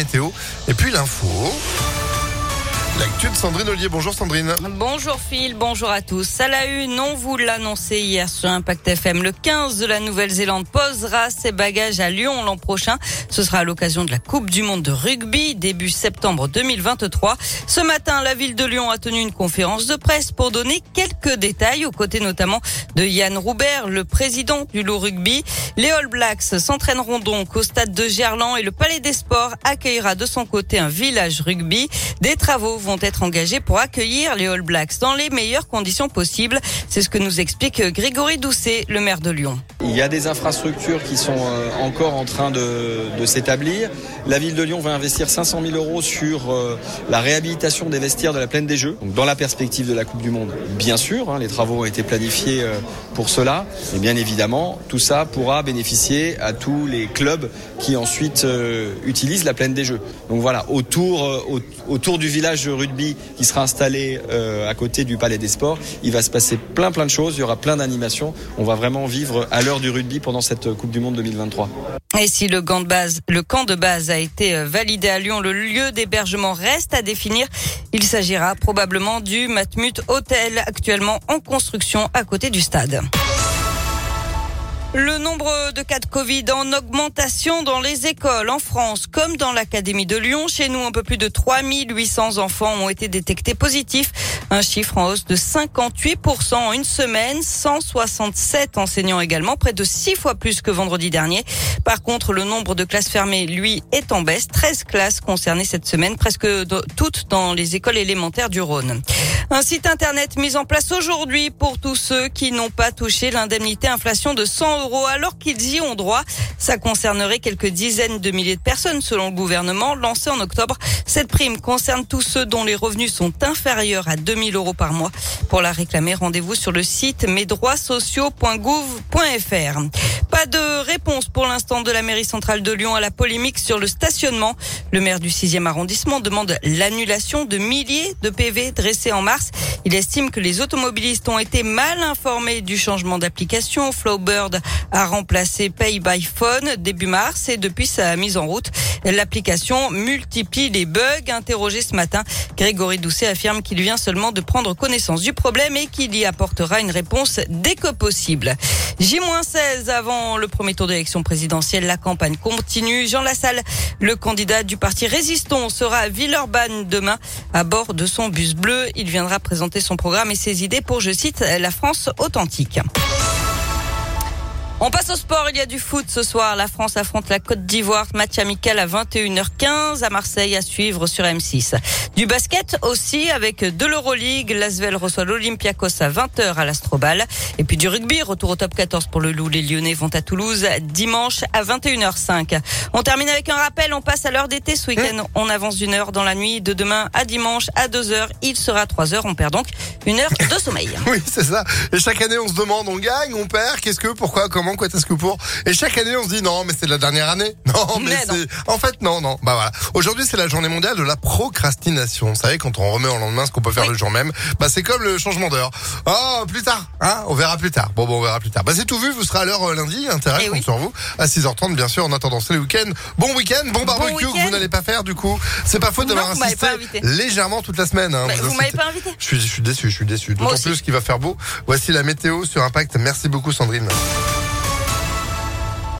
météo et puis l'info. L'actu Sandrine Ollier. Bonjour Sandrine. Bonjour Phil, bonjour à tous. À la une, on vous l'annonçait hier sur Impact FM. Le 15 de la Nouvelle-Zélande posera ses bagages à Lyon l'an prochain. Ce sera à l'occasion de la Coupe du Monde de rugby, début septembre 2023. Ce matin, la ville de Lyon a tenu une conférence de presse pour donner quelques détails, aux côtés notamment de Yann Roubert, le président du Lot Rugby. Les All Blacks s'entraîneront donc au stade de Gerland et le Palais des Sports accueillera de son côté un village rugby. Des travaux vont être engagés pour accueillir les All Blacks dans les meilleures conditions possibles. C'est ce que nous explique Grégory Doucet, le maire de Lyon. Il y a des infrastructures qui sont euh, encore en train de, s'établir. La ville de Lyon va investir 500 000 euros sur euh, la réhabilitation des vestiaires de la plaine des Jeux, donc dans la perspective de la Coupe du Monde. Bien sûr, hein, les travaux ont été planifiés euh, pour cela, et bien évidemment, tout ça pourra bénéficier à tous les clubs qui ensuite utilisent la plaine des Jeux. Donc voilà, autour, autour du village rugby qui sera installé à côté du Palais des Sports, il va se passer plein plein de choses, il y aura plein d'animations. On va vraiment vivre à l'heure du rugby pendant cette Coupe du Monde 2023. Et si le camp de base, le camp de base a été euh, validé à Lyon, le lieu d'hébergement reste à définir. Il s'agira probablement du Matmut Hotel, actuellement en construction à côté du stade. Le nombre de cas de Covid en augmentation dans les écoles en France comme dans l'Académie de Lyon. Chez nous, un peu plus de 3800 enfants ont été détectés positifs. Un chiffre en hausse de 58% en une semaine. 167 enseignants également, près de 6 fois plus que vendredi dernier. Par contre, le nombre de classes fermées, lui, est en baisse. 13 classes concernées cette semaine, presque toutes dans les écoles élémentaires du Rhône. Un site internet mis en place aujourd'hui pour tous ceux qui n'ont pas touché l'indemnité inflation de 100 euros alors qu'ils y ont droit. Ça concernerait quelques dizaines de milliers de personnes selon le gouvernement lancé en octobre. Cette prime concerne tous ceux dont les revenus sont inférieurs à 2000 euros par mois. Pour la réclamer, rendez-vous sur le site mesdroitssociaux.gouv.fr. Pas de réponse pour l'instant de la mairie centrale de Lyon à la polémique sur le stationnement. Le maire du 6e arrondissement demande l'annulation de milliers de PV dressés en mars. Il estime que les automobilistes ont été mal informés du changement d'application. Flowbird a remplacé Pay by Phone début mars et depuis sa mise en route, l'application multiplie les bugs. Interrogé ce matin, Grégory Doucet affirme qu'il vient seulement de prendre connaissance du problème et qu'il y apportera une réponse dès que possible. J-16 avant le premier tour d'élection présidentielle. La campagne continue. Jean Lassalle, le candidat du parti Résistons, sera à Villeurbanne demain à bord de son bus bleu. Il viendra présenter son programme et ses idées pour, je cite, la France authentique. On passe au sport. Il y a du foot ce soir. La France affronte la Côte d'Ivoire. Match amical à 21h15 à Marseille à suivre sur M6. Du basket aussi avec de l'Euroleague. L'Asvel reçoit l'Olympiakos à 20h à l'Astrobal. Et puis du rugby. Retour au top 14 pour le Loup. Les Lyonnais vont à Toulouse dimanche à 21h05. On termine avec un rappel. On passe à l'heure d'été ce week-end. On avance d'une heure dans la nuit de demain à dimanche à 2h. Il sera 3h. On perd donc une heure de sommeil. oui, c'est ça. Et chaque année, on se demande, on gagne, on perd. Qu'est-ce que, pourquoi, comment? Quoi, est-ce que pour Et chaque année, on se dit non, mais c'est la dernière année. Non, mais, c'est. En fait, non, non. Bah voilà. Aujourd'hui, c'est la journée mondiale de la procrastination. Vous savez, quand on remet en lendemain ce qu'on peut faire le jour même, bah c'est comme le changement d'heure. Oh, plus tard. Hein On verra plus tard. Bon, bon, on verra plus tard. Bah c'est tout vu. Vous serez à l'heure euh, lundi. Intérêt, eh sur vous à 6h30, bien sûr. En attendant, c'est le week-end. Bon week-end, bon barbecue que vous n'allez pas faire du coup. C'est pas faute d'avoir insisté légèrement toute la semaine. Hein, bah, vous, m'avez pas invité. Je suis, je suis déçu. Je suis déçu. D'autant plus qu'il va faire beau. Voici la météo sur Impact. Merci beaucoup, Sandrine.